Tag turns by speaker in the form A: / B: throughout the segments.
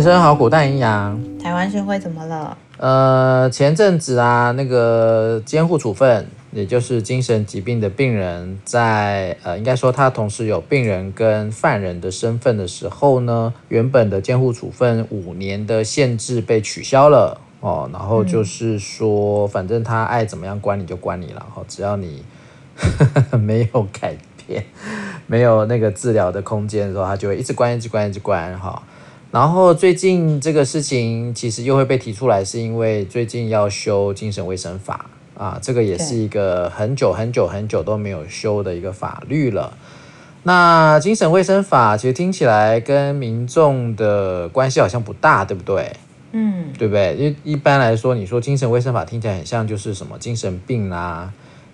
A: 人生好苦，但营养。
B: 台湾社会怎么了？
A: 呃，前阵子啊，那个监护处分，也就是精神疾病的病人在，在呃，应该说他同时有病人跟犯人的身份的时候呢，原本的监护处分五年的限制被取消了哦，然后就是说，反正他爱怎么样关你就关你了，哦，只要你呵 呵没有改变，没有那个治疗的空间的时候，他就会一直关，一直关，一直关，哈。然后最近这个事情其实又会被提出来，是因为最近要修精神卫生法啊，这个也是一个很久很久很久都没有修的一个法律了。那精神卫生法其实听起来跟民众的关系好像不大，对不对？嗯，对不对？因为一般来说，你说精神卫生法听起来很像就是什么精神病啊，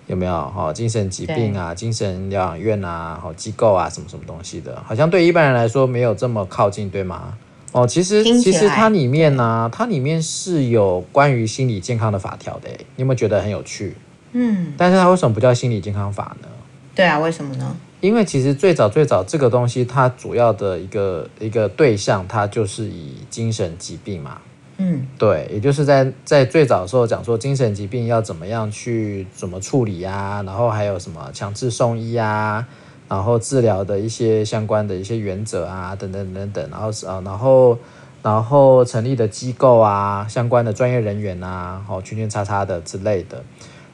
A: 有没有？哈，精神疾病啊，精神疗养院啊，好机构啊，什么什么东西的，好像对一般人来说没有这么靠近，对吗？哦，其实其实它里面呢、啊，它里面是有关于心理健康的法条的，你有没有觉得很有趣？嗯，但是它为什么不叫心理健康法呢？
B: 对啊，为什么呢？
A: 因为其实最早最早这个东西，它主要的一个一个对象，它就是以精神疾病嘛。嗯，对，也就是在在最早的时候讲说精神疾病要怎么样去怎么处理啊，然后还有什么强制送医啊。然后治疗的一些相关的一些原则啊，等等等等，然后是啊，然后然后成立的机构啊，相关的专业人员啊，好圈圈叉叉的之类的。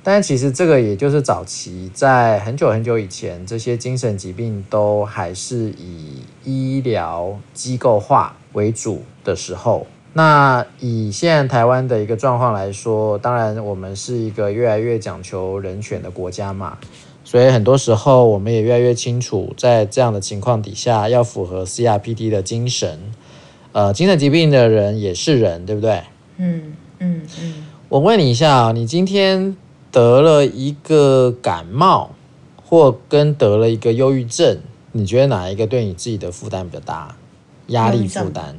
A: 但其实这个也就是早期在很久很久以前，这些精神疾病都还是以医疗机构化为主的时候。那以现在台湾的一个状况来说，当然我们是一个越来越讲求人权的国家嘛。所以很多时候，我们也越来越清楚，在这样的情况底下，要符合 CRPD 的精神，呃，精神疾病的人也是人，对不对？嗯嗯嗯。我问你一下啊，你今天得了一个感冒，或跟得了一个忧郁症，你觉得哪一个对你自己的负担比较大？压力负担？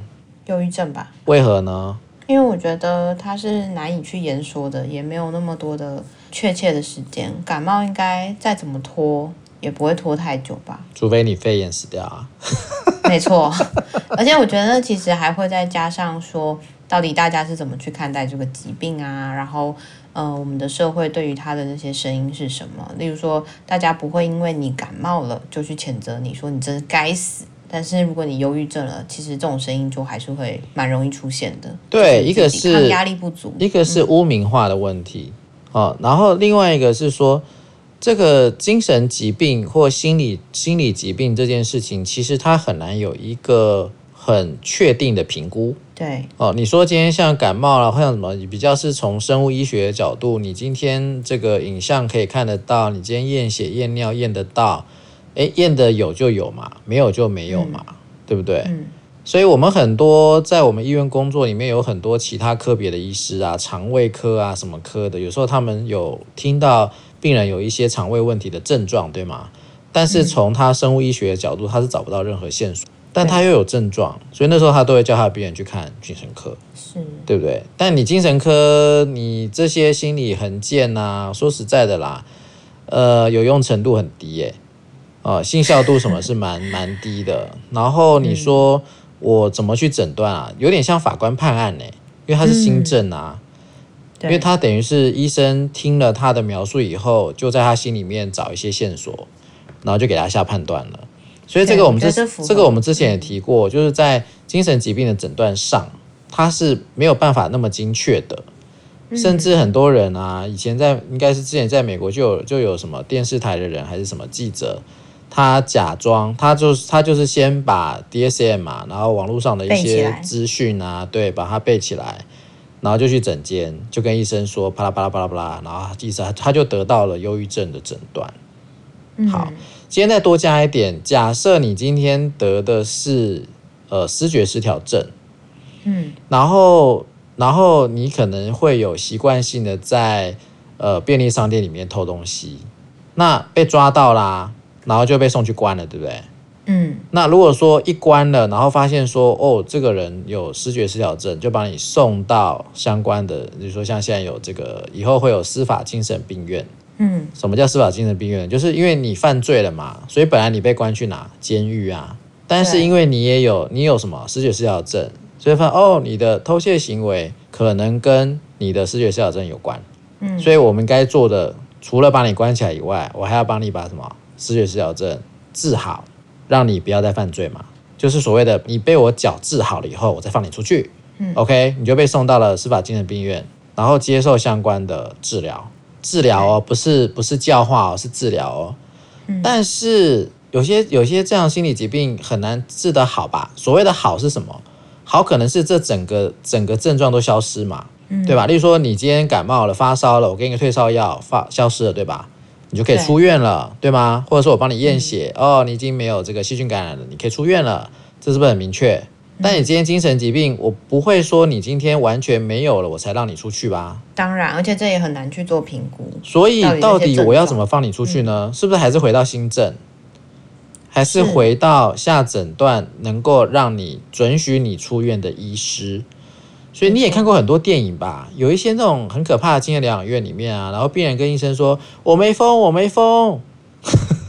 B: 忧郁症吧。
A: 为何呢？
B: 因为我觉得它是难以去言说的，也没有那么多的确切的时间。感冒应该再怎么拖也不会拖太久吧？
A: 除非你肺炎死掉啊。
B: 没错，而且我觉得其实还会再加上说，到底大家是怎么去看待这个疾病啊？然后，呃，我们的社会对于他的那些声音是什么？例如说，大家不会因为你感冒了就去谴责你说你真是该死。但是如果你忧郁症了，其实这种声音就还是会蛮容易出现的。
A: 对，一个是
B: 压力不足，
A: 一个是污名化的问题，嗯哦，然后另外一个是说，这个精神疾病或心理心理疾病这件事情，其实它很难有一个很确定的评估。
B: 对，
A: 哦，你说今天像感冒了，或像什么，比较是从生物医学的角度，你今天这个影像可以看得到，你今天验血验尿验得到。哎，验的有就有嘛，没有就没有嘛，嗯、对不对？嗯，所以我们很多在我们医院工作里面有很多其他科别的医师啊，肠胃科啊什么科的，有时候他们有听到病人有一些肠胃问题的症状，对吗？但是从他生物医学的角度，他是找不到任何线索，但他又有症状，所以那时候他都会叫他的病人去看精神科，是对不对？但你精神科，你这些心理衡鉴啊，说实在的啦，呃，有用程度很低耶。呃，信效度什么是蛮 蛮低的。然后你说我怎么去诊断啊？有点像法官判案呢，因为他是新证啊，因为他等于是医生听了他的描述以后，就在他心里面找一些线索，然后就给他下判断了。所以这个我们之这个我们之前也提过，就是在精神疾病的诊断上，他是没有办法那么精确的。甚至很多人啊，以前在应该是之前在美国就有就有什么电视台的人还是什么记者。他假装，他就是他就是先把 DSM 嘛，然后网络上的一些资讯啊，对，把它背起来，然后就去诊间，就跟医生说，啪啦啪啦啪啦啪啦，然后医生他就得到了忧郁症的诊断。好，今天再多加一点，假设你今天得的是呃失觉失调症，嗯，然后然后你可能会有习惯性的在呃便利商店里面偷东西，那被抓到啦。然后就被送去关了，对不对？嗯。那如果说一关了，然后发现说，哦，这个人有失觉失调症，就把你送到相关的，比如说像现在有这个，以后会有司法精神病院。嗯。什么叫司法精神病院？就是因为你犯罪了嘛，所以本来你被关去哪？监狱啊。但是因为你也有你有什么失觉失调症，所以发现哦，你的偷窃行为可能跟你的失觉失调症有关。嗯，所以我们该做的，除了把你关起来以外，我还要帮你把什么思觉失调症治好，让你不要再犯罪嘛。就是所谓的，你被我矫治好了以后，我再放你出去。嗯，OK，你就被送到了司法精神病院，然后接受相关的治疗。治疗哦，不是不是教化哦，是治疗哦。嗯，但是有些有些这样心理疾病很难治得好吧？所谓的好是什么？好可能是这整个整个症状都消失嘛。对吧？例如说，你今天感冒了、发烧了，我给你个退烧药，发消失了，对吧？你就可以出院了，对，对吗？或者说我帮你验血，嗯，哦，你已经没有这个细菌感染了，你可以出院了，这是不是很明确？但你今天精神疾病，我不会说你今天完全没有了，我才让你出去吧？
B: 当然，而且这也很难去做评估。
A: 所以，到底我要怎么放你出去呢？嗯，是不是还是回到新政，还是回到下诊断能够让你准许你出院的医师？所以你也看过很多电影吧？有一些那种很可怕的精神疗养院里面啊，然后病人跟医生说：“我没疯，我没疯，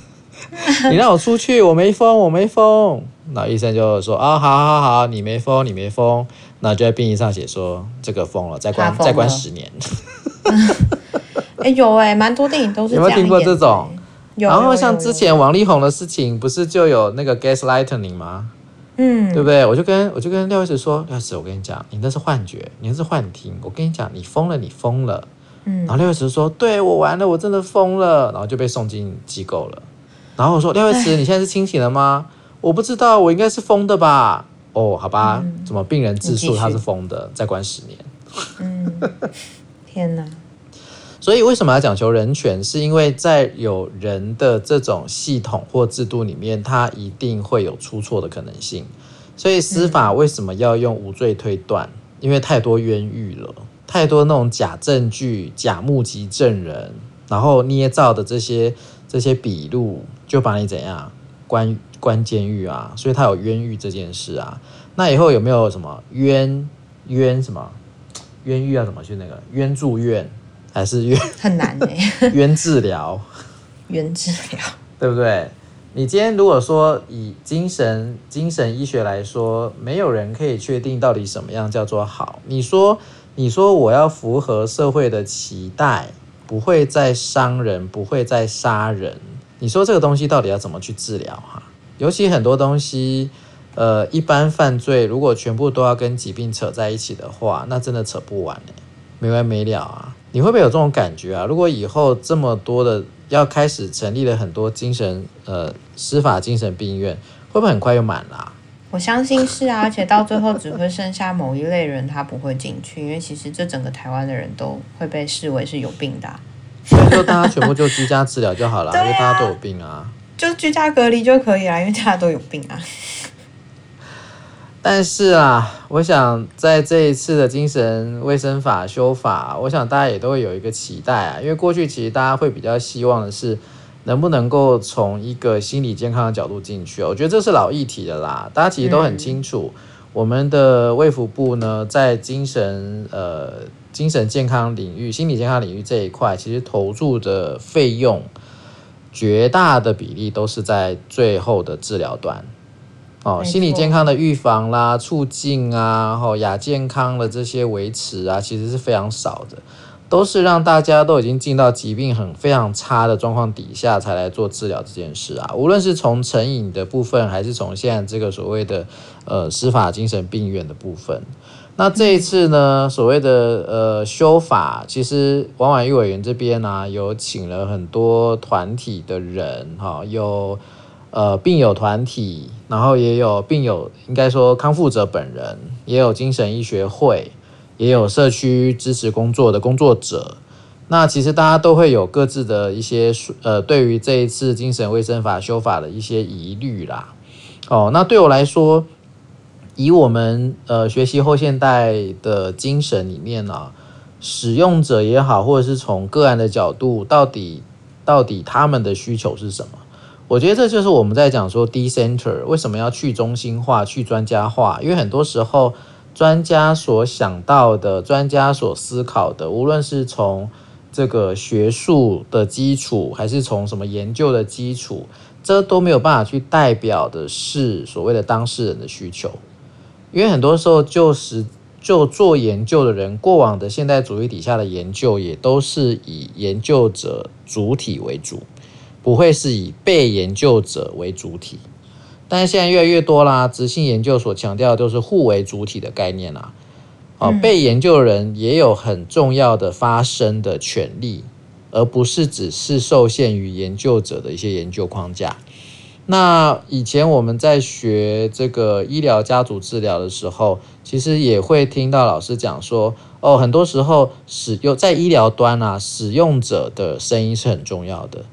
A: 你让我出去，我没疯，我没疯。”那医生就说：“啊、哦，好好好，你没疯，你没疯。”那就在病历上写说：“这个疯了，再关再关十年。”
B: 哎、欸，有哎、欸，蛮多电影都是。有没有听过这种？
A: 然后像之前王力宏的事情，不是就有那个 gaslighting 吗？嗯，对不对？我就跟我就跟廖医师说，廖医师，我跟你讲，你那是幻觉，你那是幻听。我跟你讲，你疯了，你疯了。嗯，然后廖医师说，对，我完了，我真的疯了，然后就被送进机构了。然后我说，廖医师，你现在是清醒了吗？我不知道，我应该是疯的吧？哦，好吧，嗯、怎么病人自述他是疯的，再关十年。
B: 嗯，天哪！
A: 所以为什么要讲求人权？是因为在有人的这种系统或制度里面，它一定会有出错的可能性。所以司法为什么要用无罪推断？因为太多冤狱了，太多那种假证据、假目击证人，然后捏造的这些这些笔录，就把你怎样关关监狱啊？所以他有冤狱这件事啊。那以后有没有什么冤冤什么冤狱要怎么去那个冤住院？还是冤
B: 很难呢？
A: 冤治疗，
B: 冤治疗，
A: 对不对？你今天如果说以精神精神医学来说，没有人可以确定到底什么样叫做好。你说，你说我要符合社会的期待，不会再伤人，不会再杀人。你说这个东西到底要怎么去治疗？哈，尤其很多东西，呃，一般犯罪如果全部都要跟疾病扯在一起的话，那真的扯不完，没完没了啊。你会不会有这种感觉啊？如果以后这么多的要开始成立了很多精神呃司法精神病院，会不会很快又满了？
B: 我相信是啊，而且到最后只会剩下某一类人他不会进去，因为其实这整个台湾的人都会被视为是有病的啊。
A: 所以说大家全部就居家治疗就好了，因为大家都有病啊，
B: 就居家隔离就可以了，因为大家都有病啊。
A: 但是啊，我想在这一次的精神卫生法修法，我想大家也都会有一个期待啊，因为过去其实大家会比较希望的是，能不能够从一个心理健康的角度进去。我觉得这是老议题的啦，大家其实都很清楚，我们的卫福部呢，在精神呃精神健康领域、心理健康领域这一块，其实投注的费用绝大的比例都是在最后的治疗端。哦，心理健康的预防啦、促进啊，然后亚健康的这些维持啊，其实是非常少的，都是让大家都已经进到疾病很非常差的状况底下才来做治疗这件事啊。无论是从成瘾的部分，还是从现在这个所谓的呃司法精神病院的部分，那这一次呢，所谓的呃修法，其实王婉諭委员这边呢、啊，有请了很多团体的人，哈、哦，有。呃，病友团体，然后也有病友，应该说康复者本人，也有精神医学会，也有社区支持工作的工作者。那其实大家都会有各自的一些呃，对于这一次精神卫生法修法的一些疑虑啦。哦，那对我来说，以我们呃学习后现代的精神里面呢、啊，使用者也好，或者是从个案的角度，到底到底他们的需求是什么？我觉得这就是我们在讲说 decenter 为什么要去中心化、去专家化？因为很多时候，专家所想到的、专家所思考的，无论是从这个学术的基础，还是从什么研究的基础，这都没有办法去代表的是所谓的当事人的需求。因为很多时候就是就做研究的人，过往的现代主义底下的研究也都是以研究者主体为主，不会是以被研究者为主体。但是现在越来越多啦，质性研究所强调的都是互为主体的概念啦。哦，被研究人也有很重要的发声的权利，而不是只是受限于研究者的一些研究框架。那以前我们在学这个医疗家族治疗的时候，其实也会听到老师讲说，哦，很多时候使用在医疗端啊，使用者的声音是很重要的，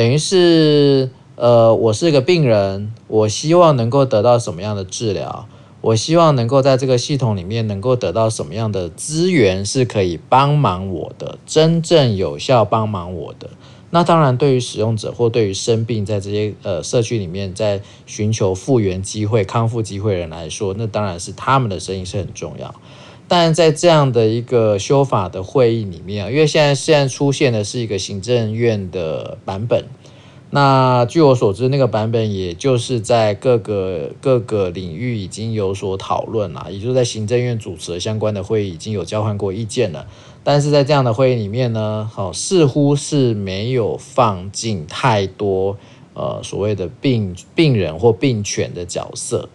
A: 等于是。呃，我是个病人，我希望能够得到什么样的治疗？我希望能够在这个系统里面能够得到什么样的资源是可以帮忙我的，真正有效帮忙我的。那当然，对于使用者或对于生病在这些呃社区里面在寻求复原机会、康复机会的人来说，那当然是他们的声音是很重要。但在这样的一个修法的会议里面，因为现在现在出现的是一个行政院的版本。那据我所知，那个版本也就是在各个各个领域已经有所讨论了，也就是在行政院主持的相关的会议已经有交换过意见了。但是在这样的会议里面呢，好，似乎是没有放进太多呃所谓的病病人或病犬的角色。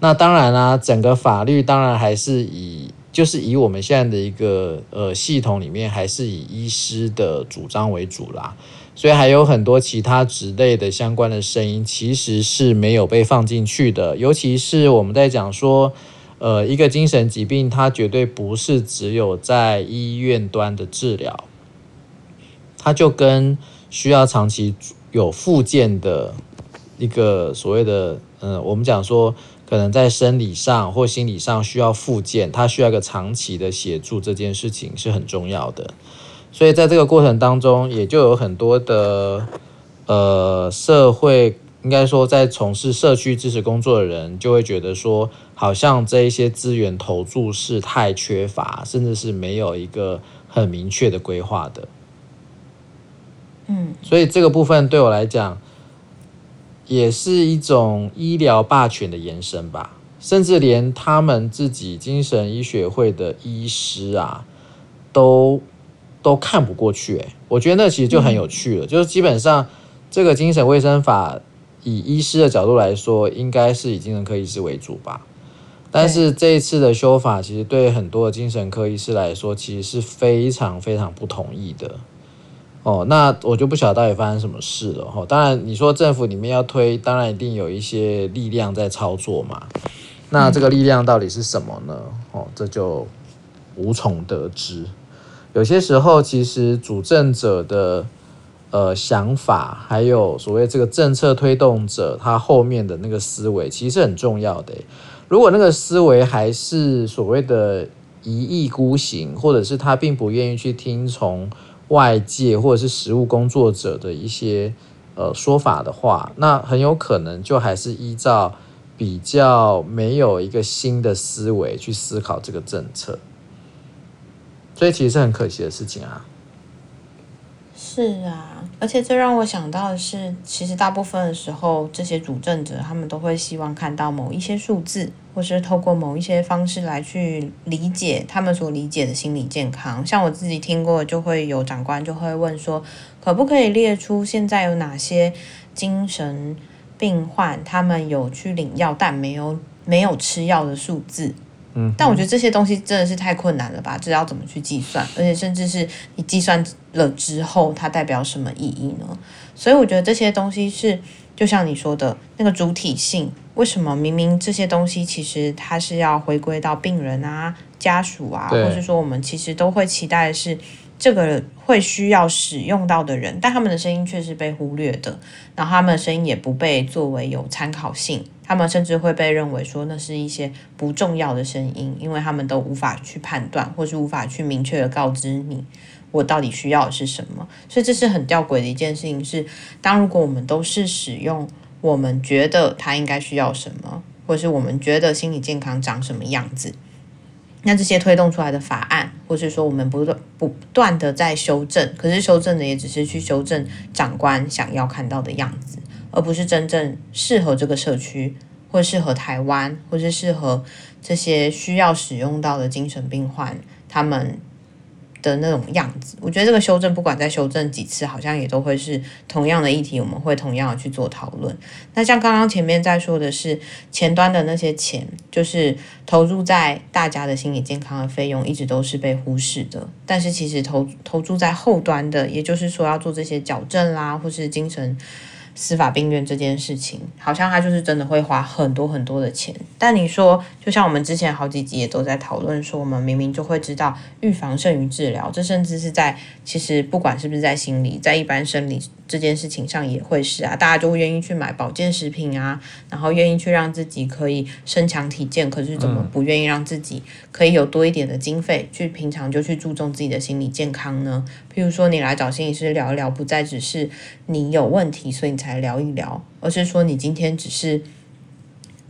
A: 那当然啦，整个法律当然还是以就是以我们现在的一个呃系统里面，还是以医师的主张为主啦。所以还有很多其他职类的相关的声音，其实是没有被放进去的。尤其是我们在讲说，呃，一个精神疾病，它绝对不是只有在医院端的治疗，它就跟需要长期有复健的一个所谓的，嗯、我们讲说，可能在生理上或心理上需要复健，他需要一个长期的协助，这件事情是很重要的。所以在这个过程当中，也就有很多的呃社会，应该说在从事社区支持工作的人，就会觉得说，好像这一些资源投注是太缺乏，甚至是没有一个很明确的规划的。
B: 嗯，
A: 所以这个部分对我来讲，也是一种医疗霸权的延伸吧，甚至连他们自己精神医学会的医师啊，都。都看不过去，诶，我觉得那其实就很有趣了。就是基本上，这个精神卫生法以医师的角度来说，应该是以精神科医师为主吧。但是这一次的修法，其实对很多的精神科医师来说，其实是非常非常不同意的。哦，那我就不晓得到底发生什么事了。哦，当然你说政府里面要推，当然一定有一些力量在操作嘛。那这个力量到底是什么呢？哦，这就无从得知。有些时候，其实主政者的呃想法，还有所谓这个政策推动者他后面的那个思维，其实很重要的。如果那个思维还是所谓的一意孤行，或者是他并不愿意去听从外界或者是实务工作者的一些呃说法的话，那很有可能就还是依照比较没有一个新的思维去思考这个政策。所以其实是很可惜的事情啊。
B: 是啊，而且最让我想到的是，其实大部分的时候，这些主政者他们都会希望看到某一些数字，或是透过某一些方式来去理解他们所理解的心理健康。像我自己听过，就会有长官就会问说，可不可以列出现在有哪些精神病患他们有去领药，但没有没有吃药的数字？
A: 嗯，
B: 但我觉得这些东西真的是太困难了吧？这要怎么去计算？而且甚至是你计算了之后，它代表什么意义呢？所以我觉得这些东西是，就像你说的那个主体性，为什么明明这些东西其实它是要回归到病人啊、家属啊，或是说我们其实都会期待的是这个会需要使用到的人，但他们的声音却是被忽略的，然后他们的声音也不被作为有参考性。他们甚至会被认为说那是一些不重要的声音，因为他们都无法去判断，或是无法去明确的告知你我到底需要的是什么。所以这是很吊诡的一件事情是，当如果我们都是使用我们觉得他应该需要什么，或是我们觉得心理健康长什么样子，那这些推动出来的法案，或是说我们不断不断的在修正，可是修正的也只是去修正长官想要看到的样子。而不是真正适合这个社区或适合台湾，或是适合这些需要使用到的精神病患他们的那种样子，我觉得这个修正不管再修正几次，好像也都会是同样的议题，我们会同样的去做讨论。那像刚刚前面在说的是前端的那些钱，就是投入在大家的心理健康的费用，一直都是被忽视的。但是其实投投注在后端的，也就是说要做这些矫正啦，或是精神。司法病院这件事情，好像他就是真的会花很多很多的钱。但你说，就像我们之前好几集也都在讨论说，我们明明就会知道预防胜于治疗，这甚至是在其实不管是不是在心理，在一般生理这件事情上也会是啊，大家就会愿意去买保健食品啊，然后愿意去让自己可以身强体健，可是怎么不愿意让自己可以有多一点的经费去平常就去注重自己的心理健康呢？譬如说，你来找心理师聊一聊，不再只是你有问题，所以你才聊一聊，而是说你今天只是，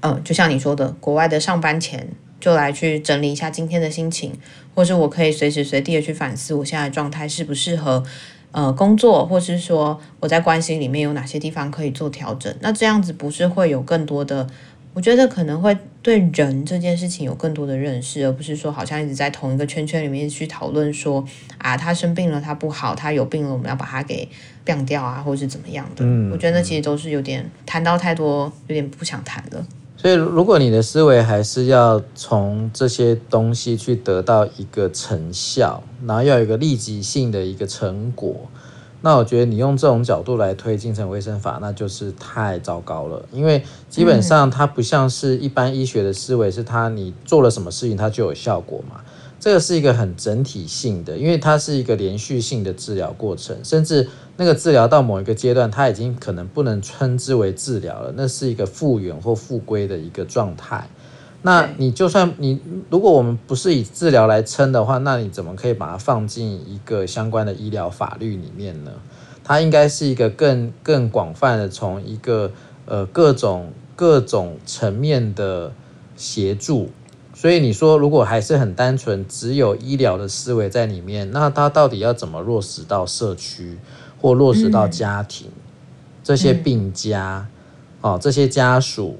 B: 嗯、就像你说的，国外的上班前就来去整理一下今天的心情，或是我可以随时随地的去反思我现在的状态适不适合，呃，工作，或是说我在关系里面有哪些地方可以做调整。那这样子不是会有更多的？我觉得可能会对人这件事情有更多的认识，而不是说好像一直在同一个圈圈里面去讨论说啊，他生病了，他不好，他有病了，我们要把他给病掉啊，或者是怎么样的。嗯，我觉得那其实都是有点谈到太多，有点不想谈了。
A: 所以，如果你的思维还是要从这些东西去得到一个成效，然后要有一个立即性的一个成果。那我觉得你用这种角度来推精神卫生法，那就是太糟糕了。因为基本上它不像是一般医学的思维，是它你做了什么事情它就有效果嘛。这个是一个很整体性的，因为它是一个连续性的治疗过程，甚至那个治疗到某一个阶段，它已经可能不能称之为治疗了，那是一个复原或复归的一个状态。那你就算你，如果我们不是以治疗来称的话，那你怎么可以把它放进一个相关的医疗法律里面呢？它应该是一个更更广泛的，从一个呃各种各种层面的协助。所以你说，如果还是很单纯，只有医疗的思维在里面，那它到底要怎么落实到社区或落实到家庭？嗯、这些病家、嗯、哦，这些家属。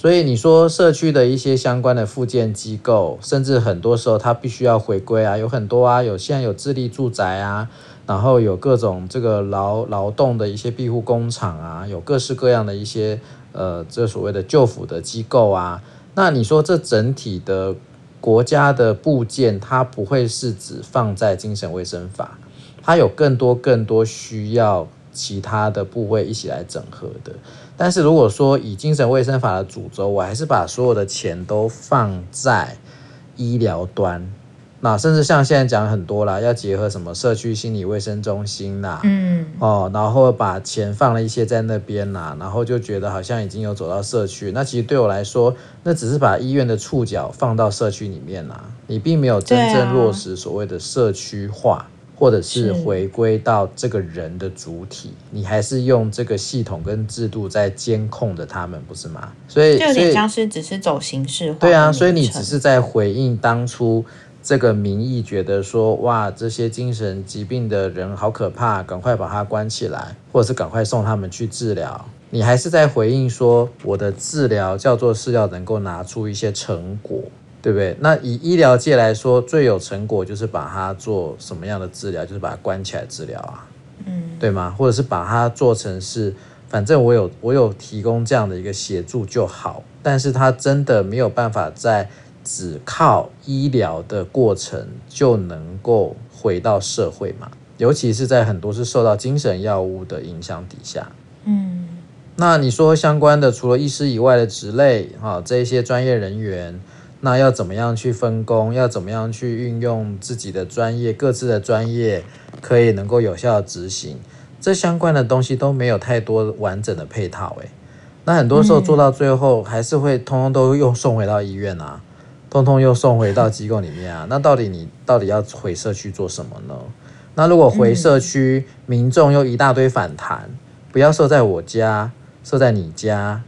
A: 所以你说社区的一些相关的附件机构，甚至很多时候它必须要回归啊，有很多啊，有现在有自立住宅啊，然后有各种这个劳劳动的一些庇护工厂啊，有各式各样的一些呃这所谓的救辅的机构啊。那你说这整体的国家的部件，它不会是只放在精神卫生法，它有更多更多需要其他的部位一起来整合的。但是如果说以精神卫生法的主轴，我还是把所有的钱都放在医疗端，那甚至像现在讲很多啦，要结合什么社区心理卫生中心啦，嗯，哦，然后把钱放了一些在那边啦，然后就觉得好像已经有走到社区，那其实对我来说，那只是把医院的触角放到社区里面啦，你并没有真正落实所谓的社区化。或者是回归到这个人的主体，你还是用这个系统跟制度在监控着他们，不是吗？所以，
B: 就你当时只是走形式化。
A: 对啊，所以你只是在回应当初这个民意，觉得说哇，这些精神疾病的人好可怕，赶快把他关起来，或者是赶快送他们去治疗。你还是在回应说，我的治疗叫做是要能够拿出一些成果。对不对？那以医疗界来说，最有成果就是把它做什么样的治疗？就是把它关起来治疗啊，嗯，对吗？或者是把它做成是，反正我有我有提供这样的一个协助就好。但是它真的没有办法在只靠医疗的过程就能够回到社会嘛？尤其是在很多是受到精神药物的影响底下，嗯，那你说相关的，除了医师以外的职类，哈，这些专业人员。那要怎么样去分工？要怎么样去运用自己的专业、各自的专业，可以能够有效的执行？这相关的东西都没有太多完整的配套，诶，那很多时候做到最后，还是会通通都又送回到医院啊，通通又送回到机构里面啊。那到底你到底要回社区做什么呢？那如果回社区，民众又一大堆反弹，不要设在我家，设在你家，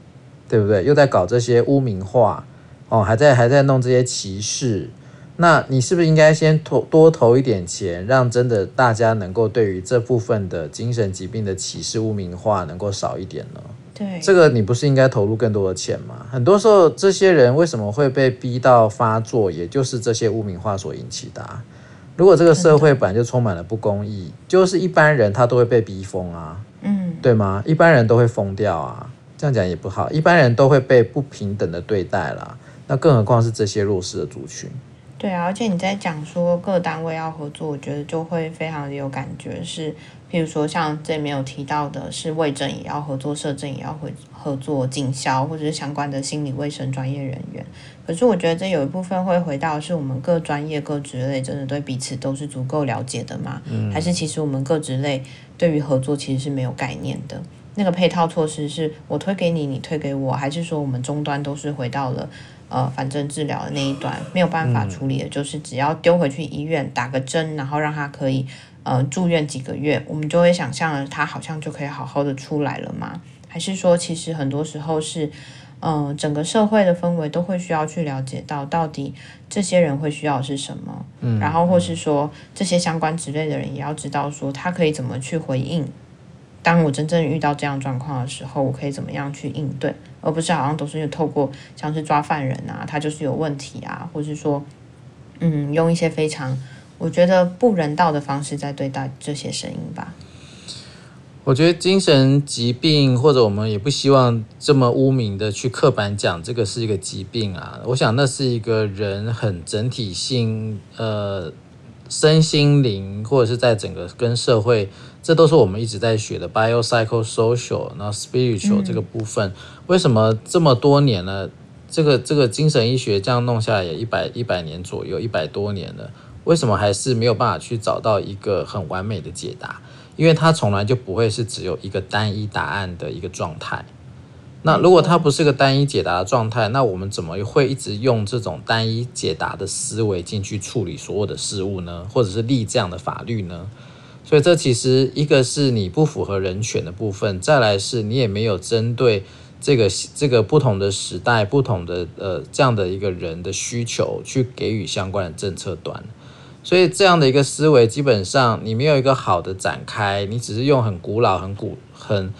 A: 对不对？又在搞这些污名化。哦，还在还在弄这些歧视，那你是不是应该先投多投一点钱，让真的大家能够对于这部分的精神疾病的歧视污名化能够少一点呢？
B: 对，
A: 这个你不是应该投入更多的钱吗？很多时候，这些人为什么会被逼到发作，也就是这些污名化所引起的啊。如果这个社会本来就充满了不公义，就是一般人他都会被逼疯啊，
B: 嗯，
A: 对吗？一般人都会疯掉啊，这样讲也不好，一般人都会被不平等的对待啦，那更何况是这些弱势的族群。
B: 对啊，而且你在讲说各单位要合作，我觉得就会非常的有感觉。是，譬如说像这里面有提到的，是卫政也要合作，社政也要合合作，警消或者是相关的心理卫生专业人员。可是我觉得这有一部分会回到是我们各专业各职类真的对彼此都是足够了解的吗？嗯，还是其实我们各职类对于合作其实是没有概念的？那个配套措施是我推给你，你推给我，还是说我们终端都是回到了？呃，反正治疗的那一段没有办法处理的，就是只要丢回去医院打个针，然后让他可以呃住院几个月，我们就会想象了他好像就可以好好的出来了吗？还是说，其实很多时候是，呃，整个社会的氛围都会需要去了解到，到底这些人会需要的是什么？嗯，然后或是说这些相关职类的人也要知道说，他可以怎么去回应。当我真正遇到这样状况的时候，我可以怎么样去应对，而不是好像都是透过像是抓犯人啊，他就是有问题啊，或是说，嗯，用一些非常我觉得不人道的方式在对待这些声音吧。
A: 我觉得精神疾病，或者我们也不希望这么污名的去刻板讲这个是一个疾病啊。我想那是一个人很整体性，呃，身心灵，或者是在整个跟社会。这都是我们一直在学的 biopsychosocial，然后 spiritual 这个部分。嗯、为什么这么多年了，这个这个精神医学这样弄下来也一百一百年左右，一百多年了，为什么还是没有办法去找到一个很完美的解答？因为它从来就不会是只有一个单一答案的一个状态。那如果它不是个单一解答的状态，那我们怎么会一直用这种单一解答的思维进去处理所有的事物呢？或者是立这样的法律呢？所以这其实一个是你不符合人权的部分，再来是你也没有针对这个这个不同的时代、不同的呃这样的一个人的需求去给予相关的政策端。所以这样的一个思维，基本上你没有一个好的展开，你只是用很古老、很古、很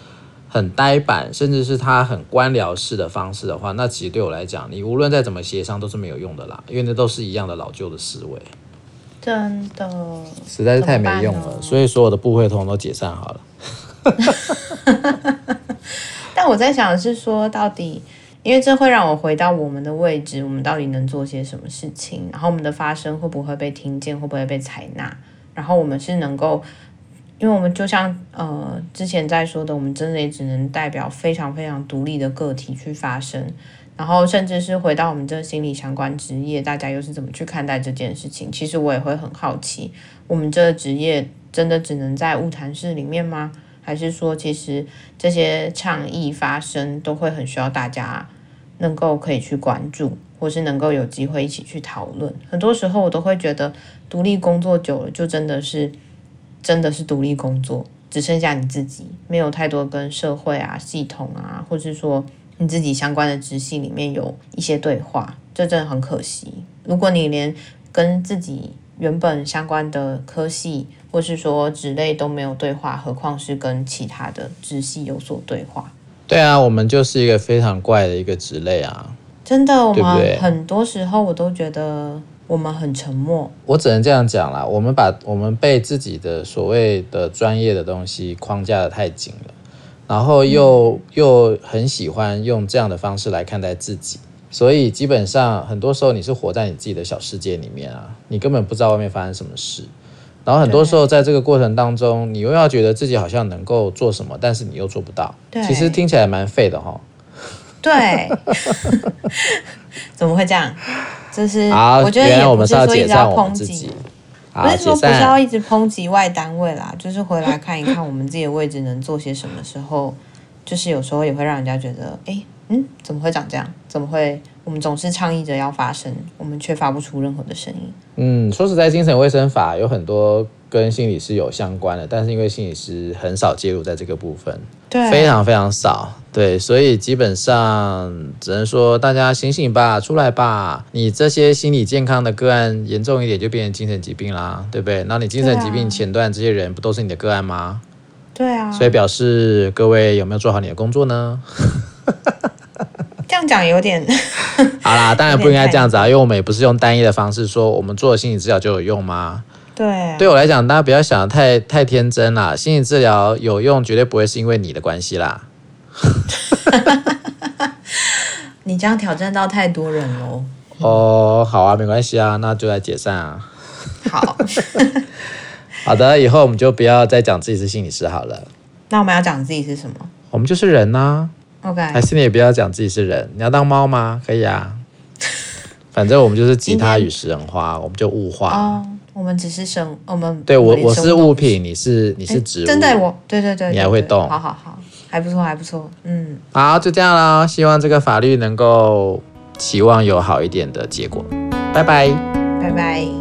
A: 很呆板，甚至是他很官僚式的方式的话，那其实对我来讲，你无论再怎么协商都是没有用的啦，因为那都是一样的老旧的思维。
B: 真的，
A: 实在是太没用了，所以所有的部会通都解散好了。
B: 但我在想的是说，到底，因为这会让我回到我们的位置，我们到底能做些什么事情？然后我们的发声会不会被听见？会不会被采纳？然后我们是能够，因为我们就像呃之前在说的，我们真的也只能代表非常非常独立的个体去发声。然后，甚至是回到我们这心理相关职业，大家又是怎么去看待这件事情？其实我也会很好奇，我们这职业真的只能在晤谈室里面吗？还是说，其实这些倡议发生都会很需要大家能够可以去关注，或是能够有机会一起去讨论？很多时候，我都会觉得，独立工作久了，就真的是真的是独立工作，只剩下你自己，没有太多跟社会啊、系统啊，或是说。你自己相关的直系里面有一些对话，这真的很可惜。如果你连跟自己原本相关的科系或是说职类都没有对话，何况是跟其他的直系有所对话？
A: 对啊，我们就是一个非常怪的一个职类啊！
B: 真的，我们很多时候我都觉得我们很沉默。
A: 我只能这样讲啦，我们把我们被自己的所谓的专业的东西框架的太紧了。然后又又很喜欢用这样的方式来看待自己，所以基本上很多时候你是活在你自己的小世界里面啊，你根本不知道外面发生什么事。然后很多时候在这个过程当中，你又要觉得自己好像能够做什么，但是你又做不到。
B: 对，
A: 其实听起来蛮废的哈。
B: 对，怎么会这样？就是
A: 好，
B: 我觉得
A: 原来我们
B: 是要解
A: 散我们自己。
B: 不是说不是要一直抨击外单位啦，就是回来看一看我们自己的位置能做些什么时候，就是有时候也会让人家觉得，哎，嗯，怎么会长这样？怎么会？我们总是倡议着要发声，我们却发不出任何的声音。
A: 嗯，说实在，精神卫生法有很多跟心理师有相关的，但是因为心理师很少介入在这个部分，
B: 对，
A: 非常非常少。对，所以基本上只能说大家醒醒吧，出来吧！你这些心理健康的个案严重一点就变成精神疾病啦，对不对？那你精神疾病前段这些人不都是你的个案吗？
B: 对啊，
A: 所以表示各位有没有做好你的工作呢？
B: 这样讲有点
A: 好啦，当然不应该这样子啊，因为我们也不是用单一的方式说我们做的心理治疗就有用吗？
B: 对，
A: 对我来讲，大家不要想得太太天真啦。心理治疗有用，绝对不会是因为你的关系啦。
B: 你这样挑战到太多人喽。
A: 哦，好啊，没关系啊，那就来解散啊。
B: 好，
A: 好的，以后我们就不要再讲自己是心理师好了。
B: 那我们要讲自己是什么？
A: 我们就是人呐。
B: OK，
A: 还是你也不要讲自己是人，你要当猫吗？可以啊。反正我们就是吉他与食人花，我们就物化。
B: 哦，我们只是生，我们
A: 对我我是物品，你是你是植物。
B: 真的我，对对对，
A: 你还会动。
B: 好好好，还不错还不错，嗯。
A: 好，就这样啦。希望这个法律能够期望有好一点的结果。拜拜，
B: 拜拜。